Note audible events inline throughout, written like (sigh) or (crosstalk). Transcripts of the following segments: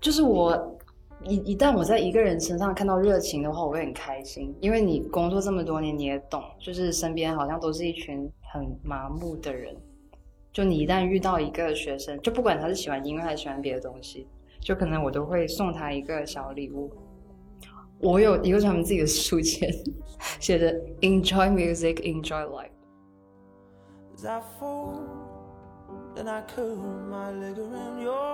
就是我一一旦我在一个人身上看到热情的话，我会很开心，因为你工作这么多年，你也懂，就是身边好像都是一群很麻木的人。就你一旦遇到一个学生，就不管他是喜欢音乐还是喜欢别的东西，就可能我都会送他一个小礼物。我有一个他们自己的书签，写着 “Enjoy music, enjoy life”。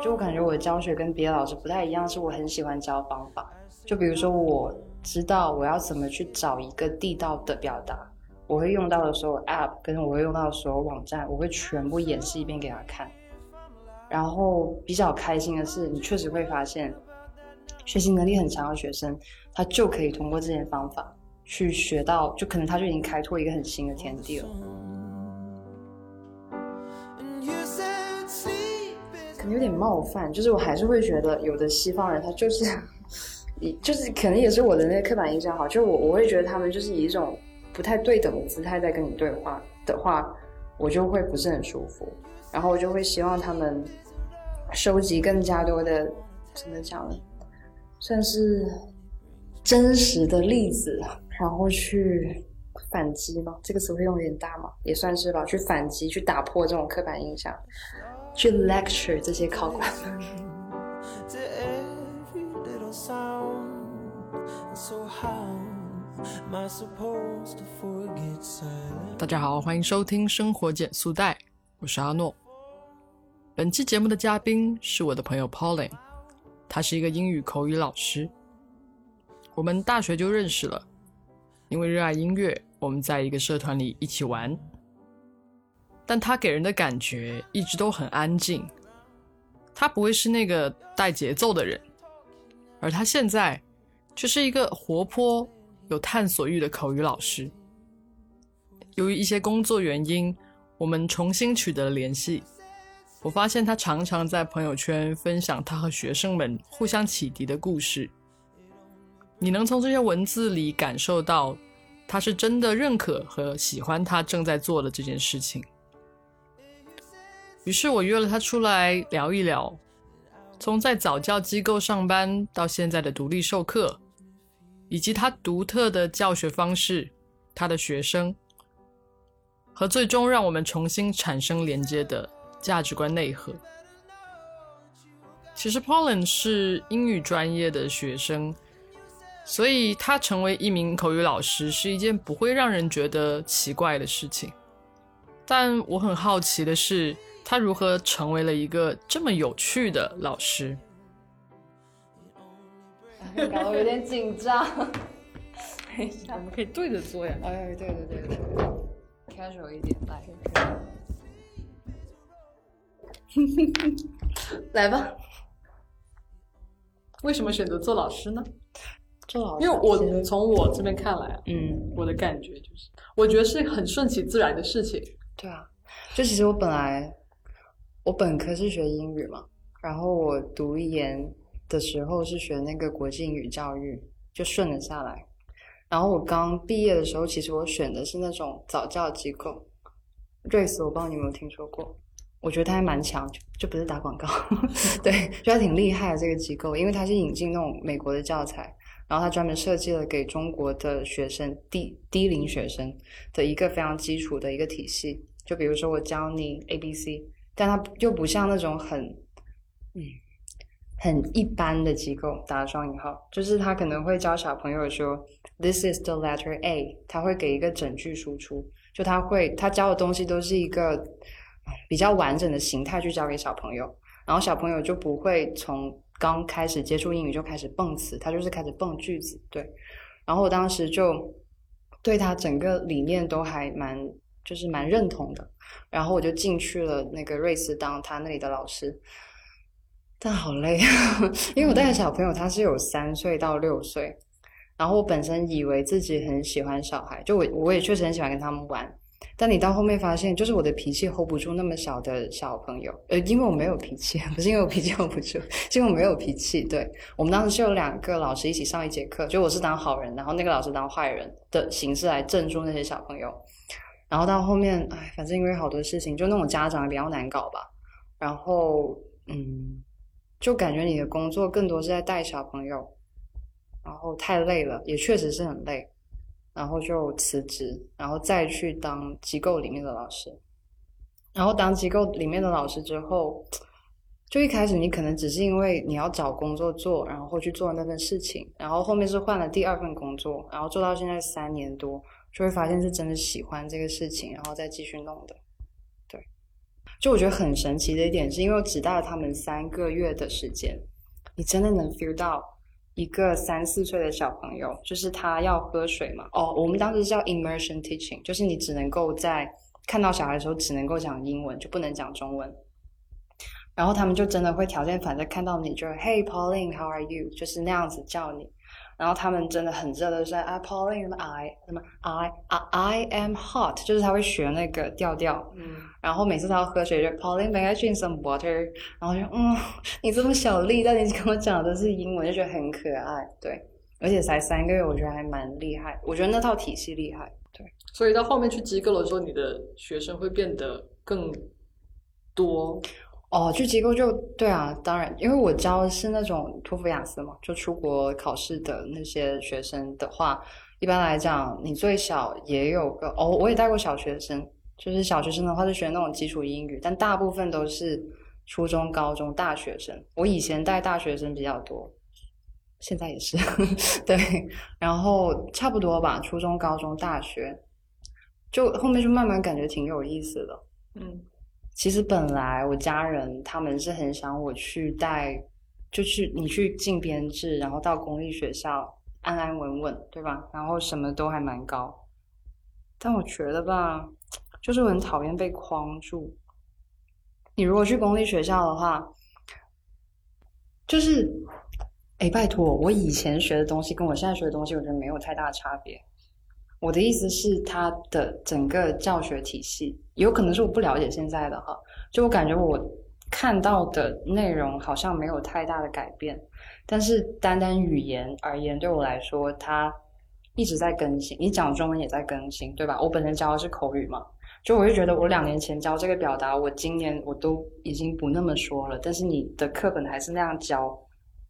就我感觉我的教学跟别的老师不太一样，是我很喜欢教方法。就比如说，我知道我要怎么去找一个地道的表达，我会用到的所有 App，跟我会用到的所有网站，我会全部演示一遍给他看。然后比较开心的是，你确实会发现，学习能力很强的学生，他就可以通过这些方法去学到，就可能他就已经开拓一个很新的天地了。有点冒犯，就是我还是会觉得有的西方人他就是，以就是可能也是我的那个刻板印象好，就我我会觉得他们就是以一种不太对等的姿态在跟你对话的话，我就会不是很舒服，然后我就会希望他们收集更加多的怎么讲呢，算是真实的例子，然后去反击嘛，这个词汇用有点大嘛，也算是吧，去反击，去打破这种刻板印象。去 lecture 这些考官们。大家好，欢迎收听生活减速带，我是阿诺。本期节目的嘉宾是我的朋友 Pauline，他是一个英语口语老师。我们大学就认识了，因为热爱音乐，我们在一个社团里一起玩。但他给人的感觉一直都很安静，他不会是那个带节奏的人，而他现在却是一个活泼、有探索欲的口语老师。由于一些工作原因，我们重新取得了联系。我发现他常常在朋友圈分享他和学生们互相启迪的故事。你能从这些文字里感受到，他是真的认可和喜欢他正在做的这件事情。于是我约了他出来聊一聊，从在早教机构上班到现在的独立授课，以及他独特的教学方式、他的学生，和最终让我们重新产生连接的价值观内核。其实 Pauline 是英语专业的学生，所以他成为一名口语老师是一件不会让人觉得奇怪的事情。但我很好奇的是。他如何成为了一个这么有趣的老师？搞得有点紧张。等一下，我们可以对着做呀。哎，对对对对，casual 一点，来，(laughs) 来吧。为什么选择做老师呢？做老师，因为我从我这边看来，嗯，我的感觉就是，我觉得是很顺其自然的事情。对啊，就其实我本来。我本科是学英语嘛，然后我读研的时候是学那个国际英语教育，就顺了下来。然后我刚毕业的时候，其实我选的是那种早教机构，瑞思，我不知道你有没有听说过？我觉得它还蛮强，就就不是打广告，(laughs) 对，就还挺厉害的这个机构，因为它是引进那种美国的教材，然后它专门设计了给中国的学生低低龄学生的一个非常基础的一个体系。就比如说我教你 A B C。但它又不像那种很，嗯，很一般的机构，打双引号，就是他可能会教小朋友说，This is the letter A，他会给一个整句输出，就他会他教的东西都是一个比较完整的形态去教给小朋友，然后小朋友就不会从刚开始接触英语就开始蹦词，他就是开始蹦句子，对，然后我当时就对他整个理念都还蛮。就是蛮认同的，然后我就进去了那个瑞士当他那里的老师，但好累啊，因为我带的小朋友他是有三岁到六岁，然后我本身以为自己很喜欢小孩，就我我也确实很喜欢跟他们玩，但你到后面发现，就是我的脾气 hold 不住那么小的小朋友，呃，因为我没有脾气，不是因为我脾气 hold 不住，是因为我没有脾气。对我们当时是有两个老师一起上一节课，就我是当好人，然后那个老师当坏人的形式来镇住那些小朋友。然后到后面，哎，反正因为好多事情，就那种家长比较难搞吧。然后，嗯，就感觉你的工作更多是在带小朋友，然后太累了，也确实是很累，然后就辞职，然后再去当机构里面的老师。然后当机构里面的老师之后，就一开始你可能只是因为你要找工作做，然后去做那份事情，然后后面是换了第二份工作，然后做到现在三年多，就会发现是真的喜欢这个事情，然后再继续弄的。对，就我觉得很神奇的一点是，因为我只带了他们三个月的时间，你真的能 feel 到一个三四岁的小朋友，就是他要喝水嘛。哦，我们当时叫 immersion teaching，就是你只能够在看到小孩的时候只能够讲英文，就不能讲中文。然后他们就真的会条件反射看到你，就是 Hey Pauline，How are you？就是那样子叫你。然后他们真的很热的说啊，Pauline，什么 I，什么 I I am hot，就是他会学那个调调。嗯，然后每次他要喝水就 Pauline，may I drink some water？然后就嗯，(laughs) 你这么小力，但你跟我讲的是英文，就觉得很可爱。对，而且才三个月，我觉得还蛮厉害。我觉得那套体系厉害。对，所以到后面去机构的时候，你的学生会变得更多。哦，去机构就对啊，当然，因为我教的是那种托福雅思嘛，就出国考试的那些学生的话，一般来讲，你最小也有个哦，我也带过小学生，就是小学生的话是学那种基础英语，但大部分都是初中、高中、大学生。我以前带大学生比较多，现在也是 (laughs) 对，然后差不多吧，初中、高中、大学，就后面就慢慢感觉挺有意思的，嗯。其实本来我家人他们是很想我去带，就去你去进编制，然后到公立学校安安稳稳，对吧？然后什么都还蛮高。但我觉得吧，就是我很讨厌被框住。你如果去公立学校的话，就是，哎，拜托，我以前学的东西跟我现在学的东西，我觉得没有太大差别。我的意思是，它的整个教学体系有可能是我不了解现在的哈，就我感觉我看到的内容好像没有太大的改变，但是单单语言而言，对我来说，它一直在更新。你讲中文也在更新，对吧？我本身教的是口语嘛，就我就觉得我两年前教这个表达，我今年我都已经不那么说了，但是你的课本还是那样教，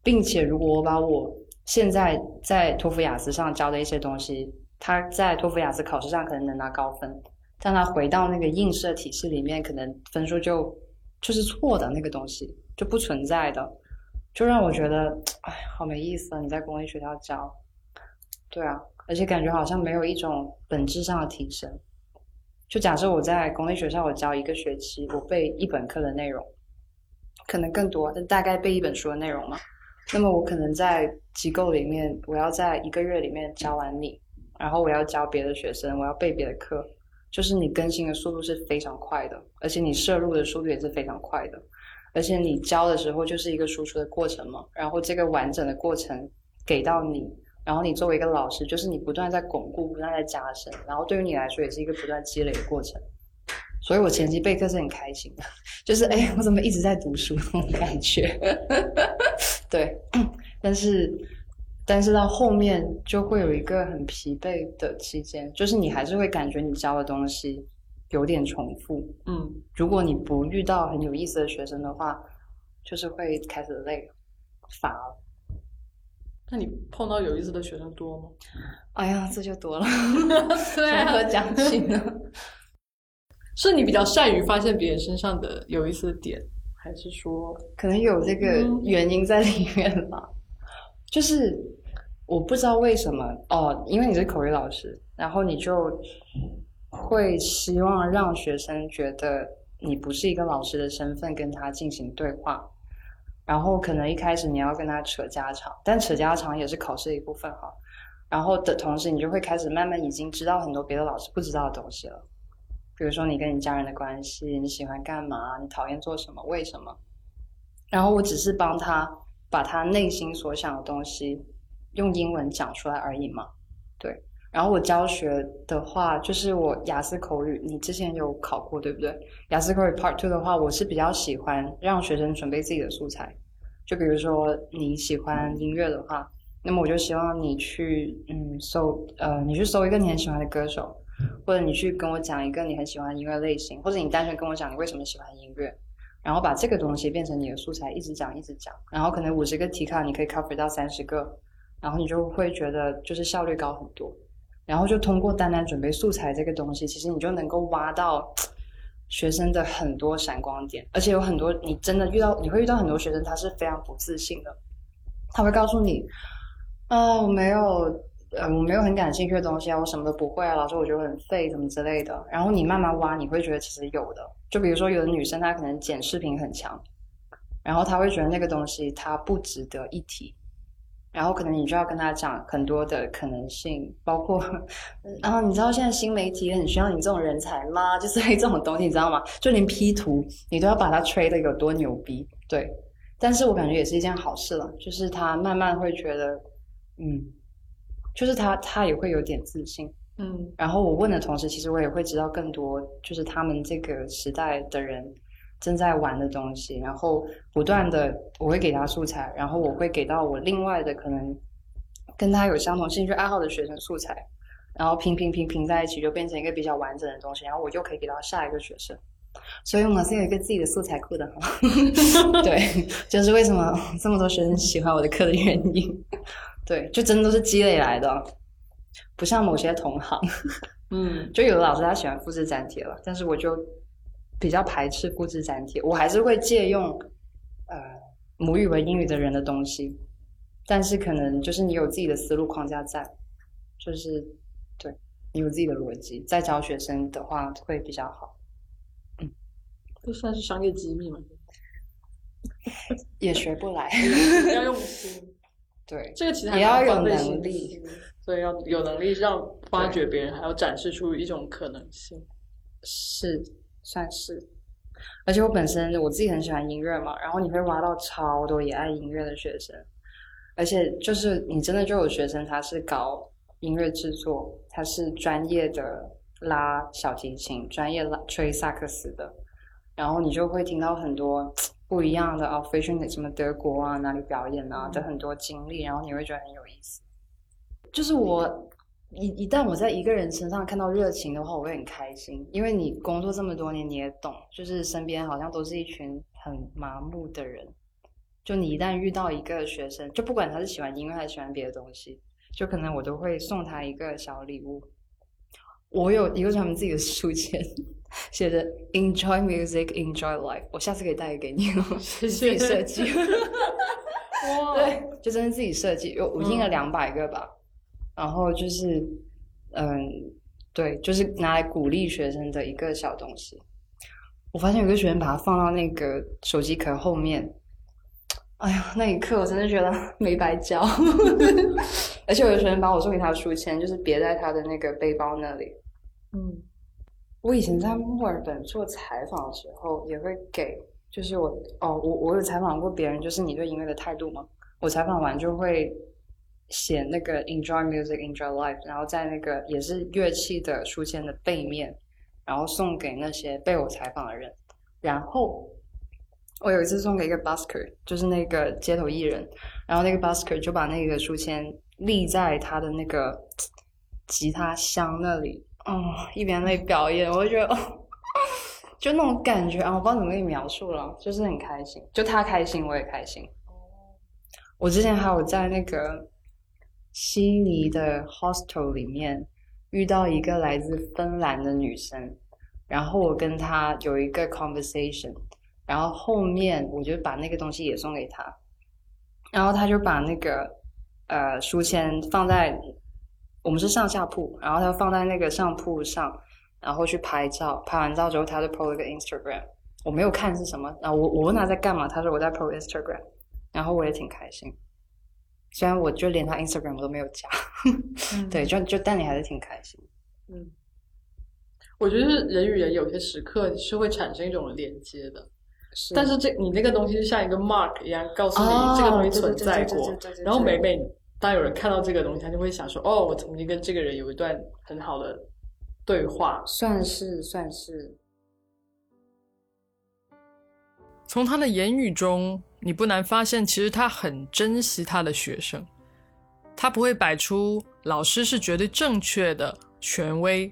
并且如果我把我现在在托福雅思上教的一些东西。他在托福雅思考试上可能能拿高分，但他回到那个应试体系里面，可能分数就就是错的那个东西就不存在的，就让我觉得哎，好没意思啊！你在公立学校教，对啊，而且感觉好像没有一种本质上的提升。就假设我在公立学校，我教一个学期，我背一本课的内容，可能更多，但大概背一本书的内容嘛。那么我可能在机构里面，我要在一个月里面教完你。然后我要教别的学生，我要备别的课，就是你更新的速度是非常快的，而且你摄入的速度也是非常快的，而且你教的时候就是一个输出的过程嘛，然后这个完整的过程给到你，然后你作为一个老师，就是你不断在巩固，不断在加深，然后对于你来说也是一个不断积累的过程，所以我前期备课是很开心的，(laughs) 就是哎，我怎么一直在读书那种感觉，(laughs) 对，(coughs) 但是。但是到后面就会有一个很疲惫的期间，就是你还是会感觉你教的东西有点重复。嗯，如果你不遇到很有意思的学生的话，就是会开始累乏了。那你碰到有意思的学生多吗？哎呀，这就多了，(laughs) (laughs) 从何讲起呢？(laughs) 是你比较善于发现别人身上的有意思的点，还是说可能有这个原因在里面吧？就是我不知道为什么哦，因为你是口语老师，然后你就会希望让学生觉得你不是一个老师的身份跟他进行对话，然后可能一开始你要跟他扯家常，但扯家常也是考试的一部分哈。然后的同时，你就会开始慢慢已经知道很多别的老师不知道的东西了，比如说你跟你家人的关系，你喜欢干嘛，你讨厌做什么，为什么？然后我只是帮他。把他内心所想的东西用英文讲出来而已嘛，对。然后我教学的话，就是我雅思口语，你之前有考过对不对？雅思口语 Part Two 的话，我是比较喜欢让学生准备自己的素材。就比如说你喜欢音乐的话，那么我就希望你去嗯搜呃，你去搜一个你很喜欢的歌手，或者你去跟我讲一个你很喜欢的音乐类型，或者你单纯跟我讲你为什么喜欢音乐。然后把这个东西变成你的素材，一直讲一直讲，然后可能五十个题卡你可以 cover 到三十个，然后你就会觉得就是效率高很多。然后就通过单单准备素材这个东西，其实你就能够挖到学生的很多闪光点，而且有很多你真的遇到，你会遇到很多学生，他是非常不自信的，他会告诉你，啊，我没有，呃，我没有很感兴趣的东西啊，我什么都不会啊，老师我觉得很废，什么之类的。然后你慢慢挖，你会觉得其实有的，就比如说有的女生她可能剪视频很强，然后她会觉得那个东西它不值得一提。然后可能你就要跟她讲很多的可能性，包括，然后你知道现在新媒体很需要你这种人才吗？就是这种东西，你知道吗？就连 P 图你都要把它吹的有多牛逼，对。但是我感觉也是一件好事了，就是他慢慢会觉得，嗯，就是他他也会有点自信，嗯。然后我问的同时，其实我也会知道更多，就是他们这个时代的人。正在玩的东西，然后不断的我会给他素材，然后我会给到我另外的可能跟他有相同兴趣爱好的学生素材，然后拼拼拼拼在一起，就变成一个比较完整的东西，然后我就可以给到下一个学生。所以我们是有一个自己的素材库的，(laughs) 对，(laughs) 就是为什么这么多学生喜欢我的课的原因。对，就真的都是积累来的，不像某些同行，嗯，(laughs) 就有的老师他喜欢复制粘贴了，但是我就。比较排斥复制粘贴，我还是会借用呃母语为英语的人的东西，但是可能就是你有自己的思路框架在，就是对你有自己的逻辑，在教学生的话会比较好。嗯，这算是商业机密吗？也学不来，(laughs) 要用心。对，这个其实也要有能力，所以要有能力让发掘别人，还要展示出一种可能性。是。算是，而且我本身我自己很喜欢音乐嘛，然后你会挖到超多也爱音乐的学生，而且就是你真的就有学生他是搞音乐制作，他是专业的拉小提琴，专业拉吹萨克斯的，然后你就会听到很多不一样的啊，飞去什么德国啊哪里表演啊的很多经历，然后你会觉得很有意思，就是我。一一旦我在一个人身上看到热情的话，我会很开心。因为你工作这么多年，你也懂，就是身边好像都是一群很麻木的人。就你一旦遇到一个学生，就不管他是喜欢音乐还是喜欢别的东西，就可能我都会送他一个小礼物。我有一个他们自己的书签，(laughs) 写着 “Enjoy music, enjoy life”。我下次可以带给你哦，自己设计。哇，对，就真的自己设计，有我印了两百个吧。然后就是，嗯，对，就是拿来鼓励学生的一个小东西。我发现有个学生把它放到那个手机壳后面，哎呀，那一刻我真的觉得 (laughs) 没白教。(laughs) 而且有的学生把我送给他的书签，就是别在他的那个背包那里。嗯，我以前在墨尔本做采访的时候，也会给，就是我哦，我我有采访过别人，就是你对音乐的态度吗？我采访完就会。写那个 enjoy music, enjoy life，然后在那个也是乐器的书签的背面，然后送给那些被我采访的人。然后我有一次送给一个 busker，就是那个街头艺人，然后那个 busker 就把那个书签立在他的那个吉他箱那里，哦，一边在表演，我就觉得，哦，就那种感觉啊，我不知道怎么给你描述了，就是很开心，就他开心，我也开心。我之前还有在那个。悉尼的 hostel 里面遇到一个来自芬兰的女生，然后我跟她有一个 conversation，然后后面我就把那个东西也送给她，然后她就把那个呃书签放在我们是上下铺，然后他放在那个上铺上，然后去拍照，拍完照之后他就 po 了个 Instagram，我没有看是什么，然后我我问他在干嘛，他说我在 po Instagram，然后我也挺开心。虽然我就连他 Instagram 我都没有加，对，就就但你还是挺开心。嗯，我觉得人与人有些时刻是会产生一种连接的，但是这你那个东西就像一个 mark 一样，告诉你这个东西存在过。然后每每当有人看到这个东西，他就会想说：“哦，我曾经跟这个人有一段很好的对话。”算是算是。从他的言语中。你不难发现，其实他很珍惜他的学生，他不会摆出老师是绝对正确的权威，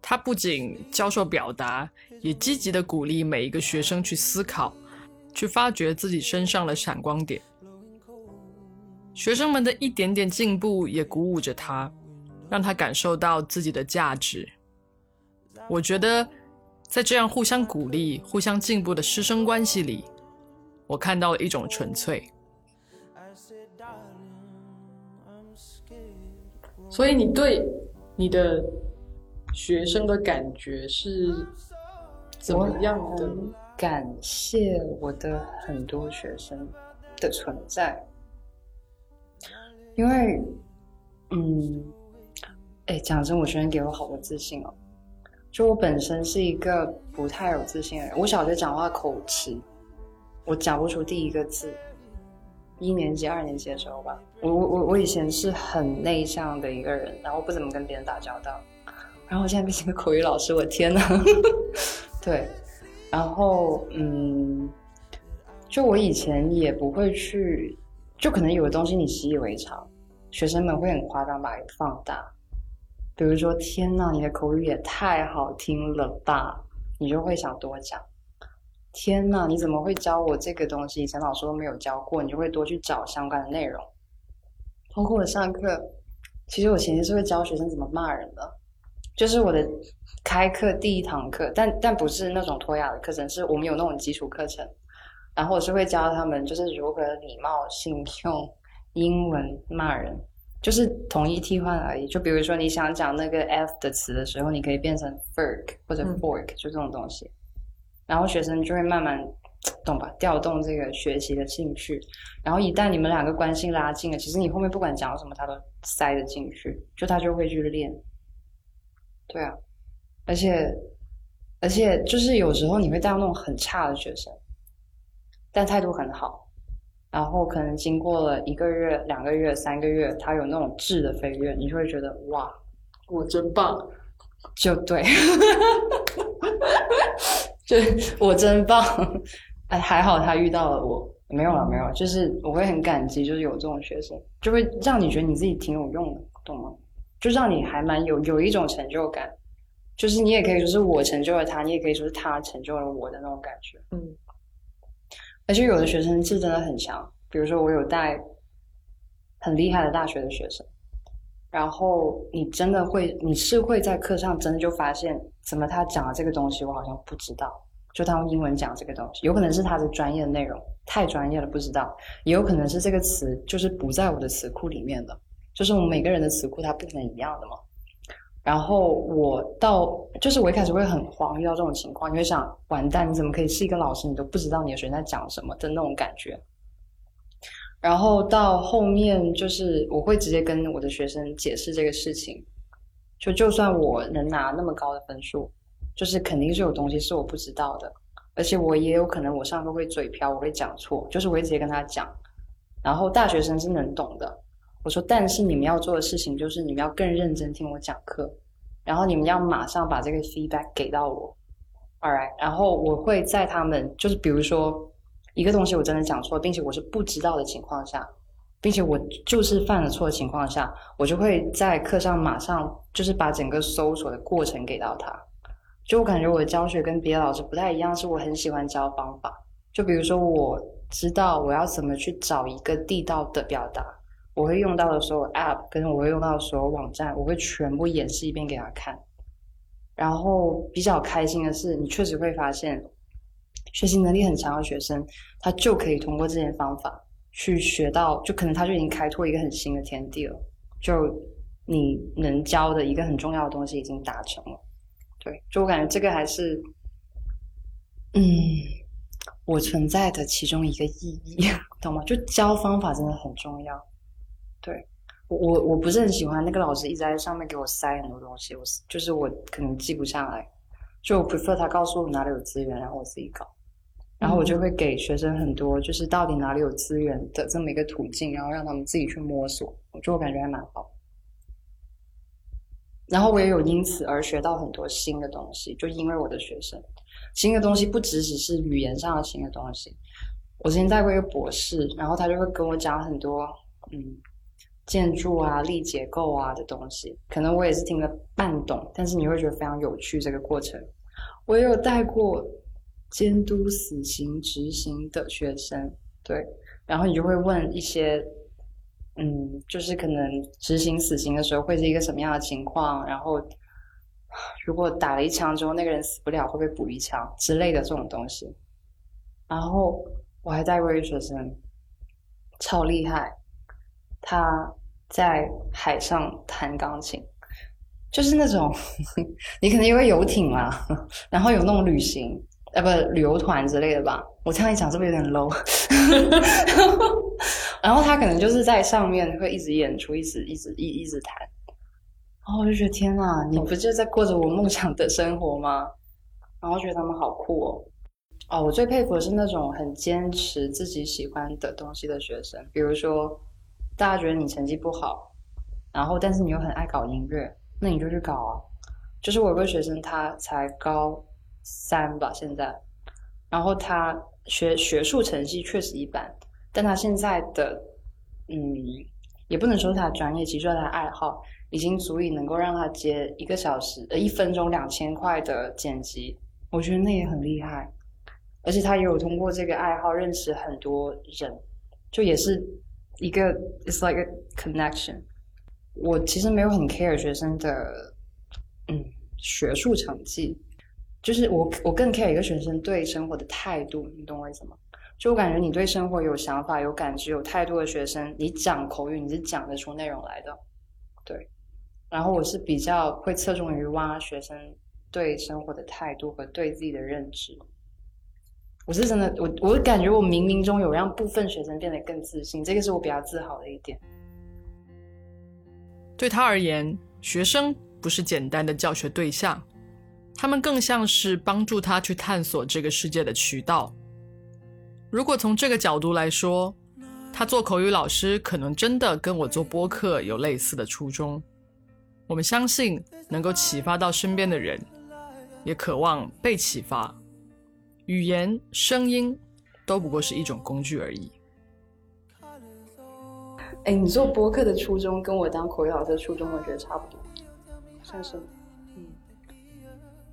他不仅教授表达，也积极的鼓励每一个学生去思考，去发掘自己身上的闪光点。学生们的一点点进步也鼓舞着他，让他感受到自己的价值。我觉得，在这样互相鼓励、互相进步的师生关系里，我看到了一种纯粹。所以，你对你的学生的感觉是怎么样的？感谢我的很多学生的存在，因为，嗯，哎，讲真，我学生给我好多自信哦。就我本身是一个不太有自信的人，我小学讲话口吃，我讲不出第一个字。一年级、二年级的时候吧，我我我我以前是很内向的一个人，然后不怎么跟别人打交道，然后我现在变成个口语老师，我天呐，(laughs) 对，然后嗯，就我以前也不会去，就可能有的东西你习以为常，学生们会很夸张把它放大，比如说天呐，你的口语也太好听了吧，你就会想多讲。天呐，你怎么会教我这个东西？以前老师都没有教过，你就会多去找相关的内容。包括我上课，其实我前期是会教学生怎么骂人的，就是我的开课第一堂课，但但不是那种脱雅的课程，是我们有那种基础课程，然后我是会教他们就是如何礼貌性用英文骂人，就是统一替换而已。就比如说你想讲那个 f 的词的时候，你可以变成 fork 或者 fork，就这种东西。然后学生就会慢慢懂吧，调动这个学习的兴趣。然后一旦你们两个关系拉近了，其实你后面不管讲什么，他都塞得进去，就他就会去练。对啊，而且而且就是有时候你会带到那种很差的学生，但态度很好。然后可能经过了一个月、两个月、三个月，他有那种质的飞跃，你就会觉得哇，我真棒，就对。就我真棒，哎，还好他遇到了我，没有了，没有，就是我会很感激，就是有这种学生，就会让你觉得你自己挺有用的，懂吗？就让你还蛮有有一种成就感，就是你也可以说是我成就了他，你也可以说是他成就了我的那种感觉，嗯。而且有的学生是真的很强，比如说我有带很厉害的大学的学生。然后你真的会，你是会在课上真的就发现，怎么他讲的这个东西我好像不知道，就他用英文讲这个东西，有可能是他的专业的内容太专业了不知道，也有可能是这个词就是不在我的词库里面的，就是我们每个人的词库它不可能一样的嘛。然后我到就是我一开始会很慌，遇到这种情况，你会想完蛋，你怎么可以是一个老师，你都不知道你的学生在讲什么的那种感觉。然后到后面就是我会直接跟我的学生解释这个事情，就就算我能拿那么高的分数，就是肯定是有东西是我不知道的，而且我也有可能我上课会嘴瓢，我会讲错，就是我会直接跟他讲。然后大学生是能懂的，我说，但是你们要做的事情就是你们要更认真听我讲课，然后你们要马上把这个 feedback 给到我，all right，然后我会在他们就是比如说。一个东西我真的讲错，并且我是不知道的情况下，并且我就是犯了错的情况下，我就会在课上马上就是把整个搜索的过程给到他。就我感觉我的教学跟别的老师不太一样，是我很喜欢教方法。就比如说我知道我要怎么去找一个地道的表达，我会用到的所有 App 跟我会用到的所有网站，我会全部演示一遍给他看。然后比较开心的是，你确实会发现。学习能力很强的学生，他就可以通过这些方法去学到，就可能他就已经开拓一个很新的天地了。就你能教的一个很重要的东西已经达成了。对，就我感觉这个还是，嗯，我存在的其中一个意义，(laughs) 懂吗？就教方法真的很重要。对我，我我不是很喜欢那个老师一直在上面给我塞很多东西，我就是我可能记不下来，就我 prefer 他告诉我哪里有资源，然后我自己搞。然后我就会给学生很多，就是到底哪里有资源的这么一个途径，然后让他们自己去摸索。我就我感觉还蛮好。然后我也有因此而学到很多新的东西，就因为我的学生，新的东西不只只是语言上的新的东西。我之前带过一个博士，然后他就会跟我讲很多，嗯，建筑啊、力结构啊的东西，可能我也是听了半懂，但是你会觉得非常有趣这个过程。我也有带过监督死刑执行的学生，对，然后你就会问一些，嗯，就是可能执行死刑的时候会是一个什么样的情况，然后 (sighs) 如果打了一枪之后那个人死不了，会不会补一枪之类的这种东西。然后我还带过一个学生，超厉害，他。在海上弹钢琴，就是那种你可能因为游艇嘛，然后有那种旅行呃不旅游团之类的吧。我这样一讲是不是有点 low？(laughs) 然后他可能就是在上面会一直演出，一直一直一一直弹。然后我就觉得天哪，你不就在过着我梦想的生活吗？然后觉得他们好酷哦。哦，我最佩服的是那种很坚持自己喜欢的东西的学生，比如说。大家觉得你成绩不好，然后但是你又很爱搞音乐，那你就去搞啊。就是我有个学生，他才高三吧，现在，然后他学学术成绩确实一般，但他现在的嗯，也不能说他专业，其实说他爱好已经足以能够让他接一个小时呃一分钟两千块的剪辑，我觉得那也很厉害。而且他也有通过这个爱好认识很多人，就也是。一个，it's like a connection。我其实没有很 care 学生的，嗯，学术成绩，就是我我更 care 一个学生对生活的态度，你懂我意思吗？就我感觉你对生活有想法、有感知、有态度的学生，你讲口语你是讲得出内容来的，对。然后我是比较会侧重于挖学生对生活的态度和对自己的认知。我是真的，我我感觉我冥冥中有让部分学生变得更自信，这个是我比较自豪的一点。对他而言，学生不是简单的教学对象，他们更像是帮助他去探索这个世界的渠道。如果从这个角度来说，他做口语老师可能真的跟我做播客有类似的初衷。我们相信能够启发到身边的人，也渴望被启发。语言、声音都不过是一种工具而已。哎，你做播客的初衷跟我当口语老师的初衷，我觉得差不多，算是。嗯，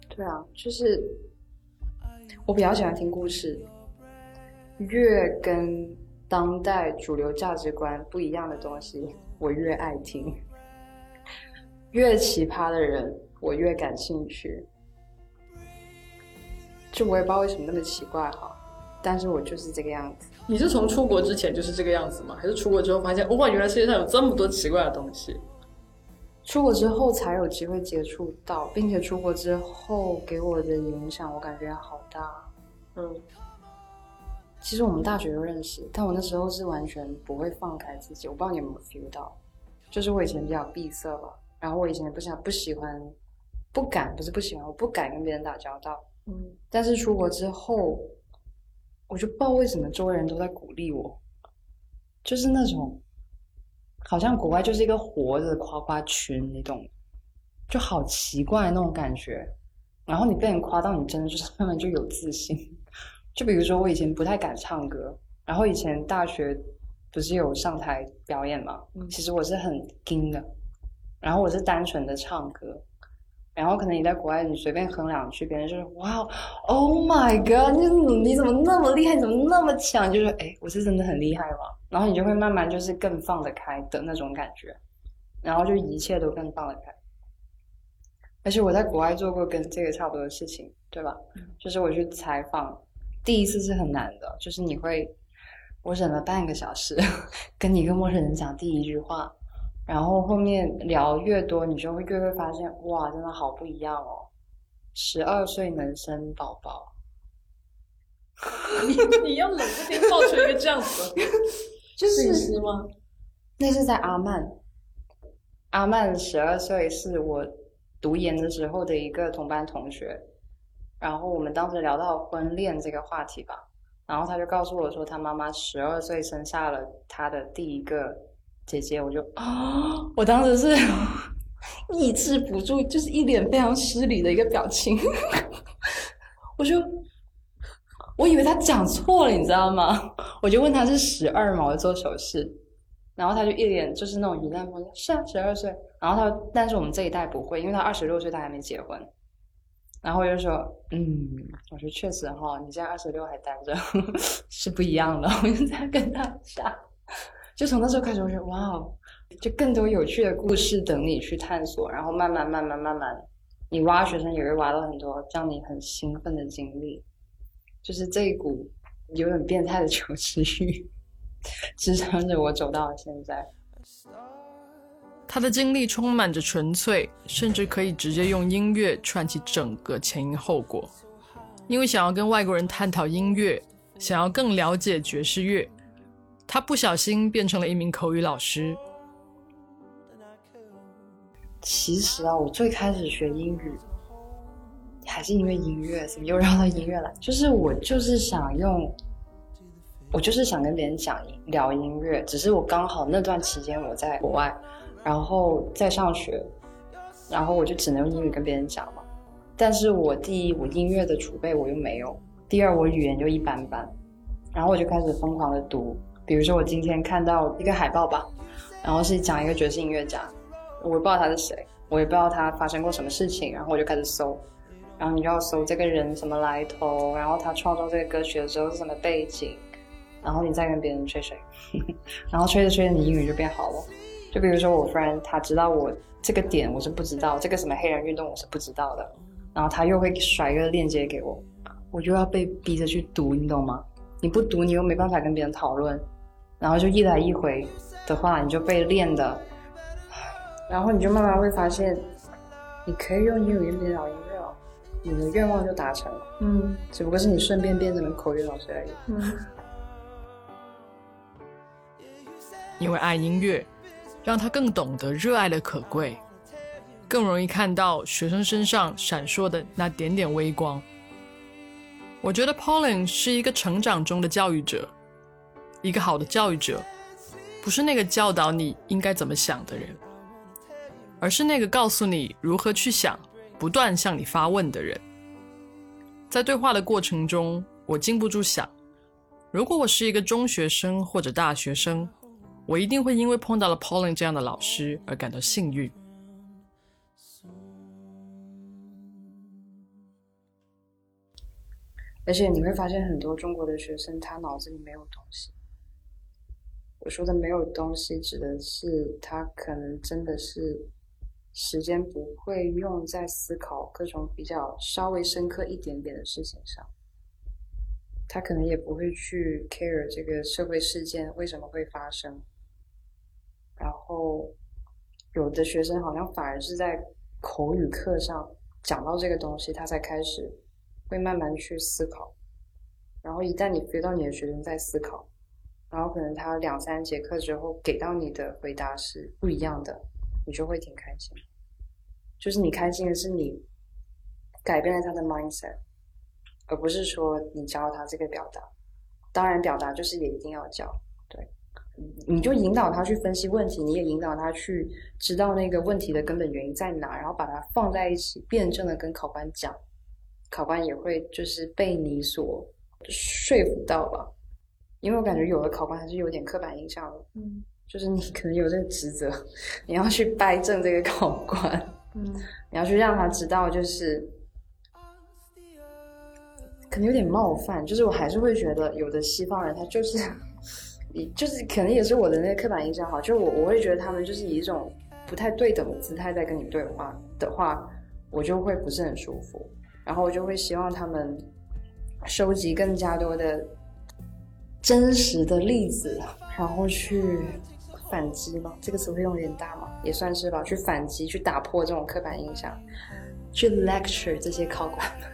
对啊，就是我比较喜欢听故事，越跟当代主流价值观不一样的东西，我越爱听。(laughs) 越奇葩的人，我越感兴趣。就我也不知道为什么那么奇怪哈，但是我就是这个样子。你是从出国之前就是这个样子吗？还是出国之后发现哇，原来世界上有这么多奇怪的东西？出国之后才有机会接触到，并且出国之后给我的影响，我感觉好大。嗯，其实我们大学就认识，但我那时候是完全不会放开自己。我不知道你有没有 feel 到，就是我以前比较闭塞吧，然后我以前也不想不喜欢，不敢不是不喜欢，我不敢跟别人打交道。嗯，但是出国之后，我就不知道为什么周围人都在鼓励我，就是那种，好像国外就是一个活着的夸夸群，你懂？就好奇怪那种感觉。然后你被人夸到，你真的就是 (laughs) 慢慢就有自信。就比如说我以前不太敢唱歌，然后以前大学不是有上台表演嘛？其实我是很惊的，然后我是单纯的唱歌。然后可能你在国外，你随便哼两句，别人就是哇，Oh my god，你你怎么那么厉害？你怎么那么强？就是哎，我是真的很厉害吗？然后你就会慢慢就是更放得开的那种感觉，然后就一切都更放得开。而且我在国外做过跟这个差不多的事情，对吧？就是我去采访，第一次是很难的，就是你会，我忍了半个小时，(laughs) 跟你一个陌生人讲第一句话。然后后面聊越多，你就会越会发现，哇，真的好不一样哦！十二岁能生宝宝，你你要冷不丁爆出一个这样子，(laughs) 是事实吗？那是在阿曼，阿曼十二岁是我读研的时候的一个同班同学，然后我们当时聊到婚恋这个话题吧，然后他就告诉我说，他妈妈十二岁生下了他的第一个。姐姐，我就啊，我当时是 (laughs) 抑制不住，就是一脸非常失礼的一个表情。(laughs) 我就我以为他讲错了，你知道吗？我就问他是十二嘛，我做手势，然后他就一脸就是那种云淡风轻，是啊，十二岁。然后他说，但是我们这一代不会，因为他二十六岁，他还没结婚。然后我就说，嗯，我说确实哈，你现在二十六还单着 (laughs) 是不一样的。我就在跟他讲，就从那时候开始，我觉得哇哦，就更多有趣的故事等你去探索，然后慢慢慢慢慢慢，你挖学生也会挖到很多让你很兴奋的经历，就是这一股有点变态的求知欲支撑着我走到了现在。他的经历充满着纯粹，甚至可以直接用音乐串起整个前因后果。因为想要跟外国人探讨音乐，想要更了解爵士乐，他不小心变成了一名口语老师。其实啊，我最开始学英语还是因为音乐，怎么又绕到音乐来？就是我就是想用，我就是想跟别人讲聊音乐，只是我刚好那段期间我在国外。然后在上学，然后我就只能用英语跟别人讲嘛。但是我第一，我音乐的储备我又没有；第二，我语言就一般般。然后我就开始疯狂的读，比如说我今天看到一个海报吧，然后是讲一个爵士音乐家，我不知道他是谁，我也不知道他发生过什么事情，然后我就开始搜，然后你就要搜这个人什么来头，然后他创作这个歌曲的时候是什么背景，然后你再跟别人吹吹，(laughs) 然后吹着吹着你英语就变好了。就比如说我 friend，他知道我这个点我是不知道，这个什么黑人运动我是不知道的，然后他又会甩一个链接给我，我就要被逼着去读，你懂吗？你不读，你又没办法跟别人讨论，然后就一来一回的话，你就被练的，然后你就慢慢会发现，你可以用英语跟别人聊音乐了，你的愿望就达成了，嗯，只不过是你顺便变成了口语老师而已，嗯，因为爱音乐。让他更懂得热爱的可贵，更容易看到学生身上闪烁的那点点微光。我觉得 Pauline 是一个成长中的教育者，一个好的教育者，不是那个教导你应该怎么想的人，而是那个告诉你如何去想、不断向你发问的人。在对话的过程中，我禁不住想，如果我是一个中学生或者大学生。我一定会因为碰到了 Pauline 这样的老师而感到幸运。而且你会发现，很多中国的学生他脑子里没有东西。我说的没有东西，指的是他可能真的是时间不会用在思考各种比较稍微深刻一点点的事情上。他可能也不会去 care 这个社会事件为什么会发生。然后，有的学生好像反而是在口语课上讲到这个东西，他才开始会慢慢去思考。然后一旦你飞到你的学生在思考，然后可能他两三节课之后给到你的回答是不一样的，你就会挺开心。就是你开心的是你改变了他的 mindset，而不是说你教他这个表达。当然，表达就是也一定要教，对。你就引导他去分析问题，你也引导他去知道那个问题的根本原因在哪，然后把它放在一起，辩证的跟考官讲，考官也会就是被你所说服到吧。因为我感觉有的考官还是有点刻板印象的，嗯，就是你可能有这个职责，你要去掰正这个考官，嗯，你要去让他知道，就是可能有点冒犯，就是我还是会觉得有的西方人他就是。你就是可能也是我的那个刻板印象哈，就是我我会觉得他们就是以一种不太对等的姿态在跟你对话的话，我就会不是很舒服，然后我就会希望他们收集更加多的真实的例子，然后去反击嘛，这个词会用有点大嘛，也算是吧，去反击，去打破这种刻板印象，去 lecture 这些考官们。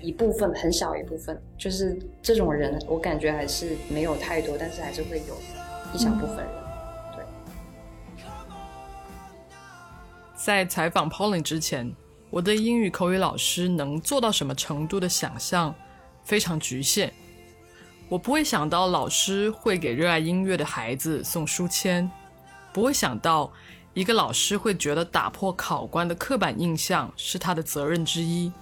一部分很小一部分，就是这种人，我感觉还是没有太多，但是还是会有一小部分人。对，在采访 Pauline 之前，我对英语口语老师能做到什么程度的想象非常局限。我不会想到老师会给热爱音乐的孩子送书签，不会想到一个老师会觉得打破考官的刻板印象是他的责任之一。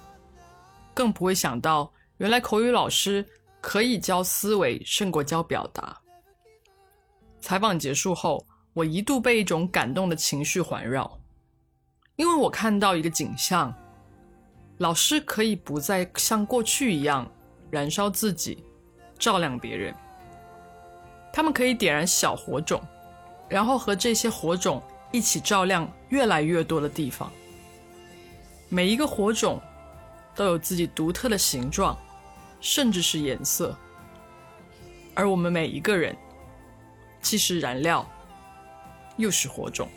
更不会想到，原来口语老师可以教思维胜过教表达。采访结束后，我一度被一种感动的情绪环绕，因为我看到一个景象：老师可以不再像过去一样燃烧自己，照亮别人。他们可以点燃小火种，然后和这些火种一起照亮越来越多的地方。每一个火种都有自己独特的形状，甚至是颜色。而我们每一个人。既是燃料，又是火种。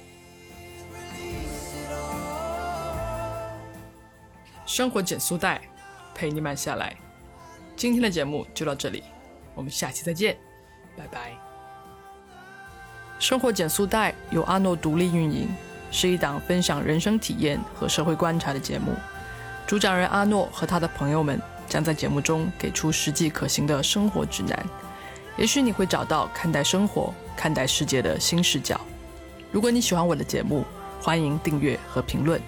生活减速带，陪你慢下来。今天的节目就到这里，我们下期再见，拜拜。生活减速带由阿诺独立运营，是一档分享人生体验和社会观察的节目。主讲人阿诺和他的朋友们将在节目中给出实际可行的生活指南。也许你会找到看待生活、看待世界的新视角。如果你喜欢我的节目，欢迎订阅和评论，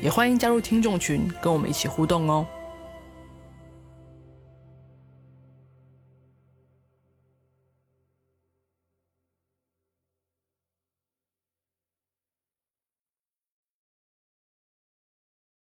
也欢迎加入听众群，跟我们一起互动哦。